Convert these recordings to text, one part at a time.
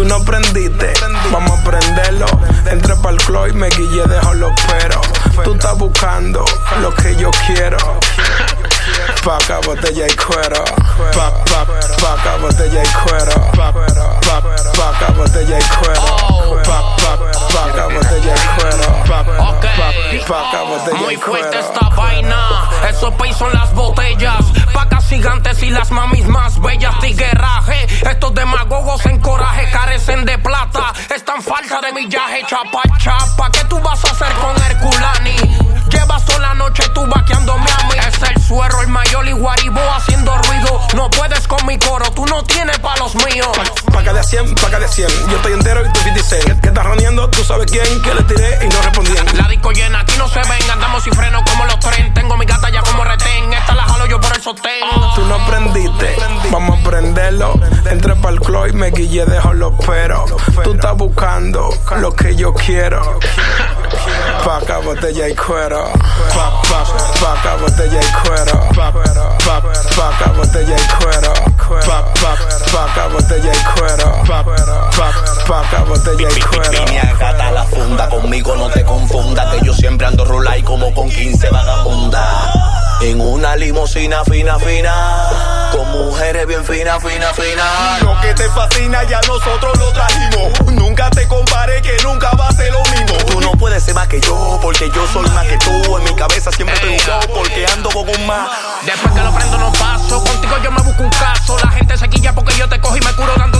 Tú no aprendiste, vamos a aprenderlo. Entré pa'l club y me guillé, dejo los peros. Tú estás buscando lo que yo quiero. Paca, botella y cuero. Pa, pa, paca, botella y cuero. Pa, pa, paca, botella y cuero. Pa, pa, paca, botella y cuero. Pa, pa, paca, botella Muy fuerte esta vaina. Esos pay son las botellas. Pacas gigantes y las mamis más bellas. Tigueraje. En coraje carecen de plata. Están falta de millaje. Chapa, chapa. ¿Qué tú vas a hacer con Herculani? Llevas toda la noche tú vaqueándome a mí. Es el suero, el mayor y guaribó haciendo ruido. No puedes con mi coro, tú no tienes pa' los míos. Paca de 100, paca de 100. Yo estoy entero y tú 50 cent. ¿Qué estás roneando? Tú sabes quién. Que le tiré y no respondían. La disco llena, aquí no se Entré pa'l club y me guillé, dejo los peros. Tú estás buscando lo que yo quiero. Paca, botella y cuero. Pa, pa, paca, botella y cuero. Pa, pa, paca, botella y cuero. Pa, pa, paca, botella y cuero. Pa, pa, paca, botella y cuero. Línea gata la funda, conmigo no te confunda Que yo siempre ando rulay como con 15 vagabundas En una limusina fina, fina. Con mujeres bien fina, fina, fina. Lo que te fascina ya nosotros lo trajimos. Nunca te compare que nunca va a ser lo mismo. Tú no puedes ser más que yo Porque yo soy más que tú. En mi cabeza siempre estoy buscado Porque ando con un más Después que lo prendo no paso, contigo yo me busco un caso. La gente se quilla porque yo te cojo y me curo dándote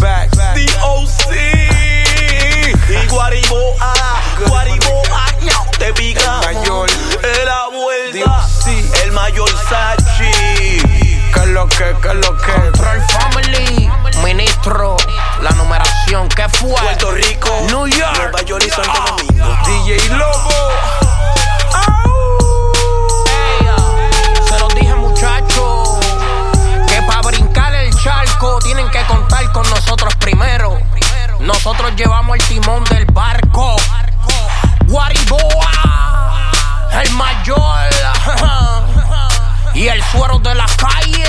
back. DOC y Guariboa, Guariboa, ñau, te pica. Mayor. En la vuelta, DOC. el mayor Sachi. Que lo que, que lo que. Nosotros llevamos el timón del barco. Guariboa, el mayor y el suero de la calle.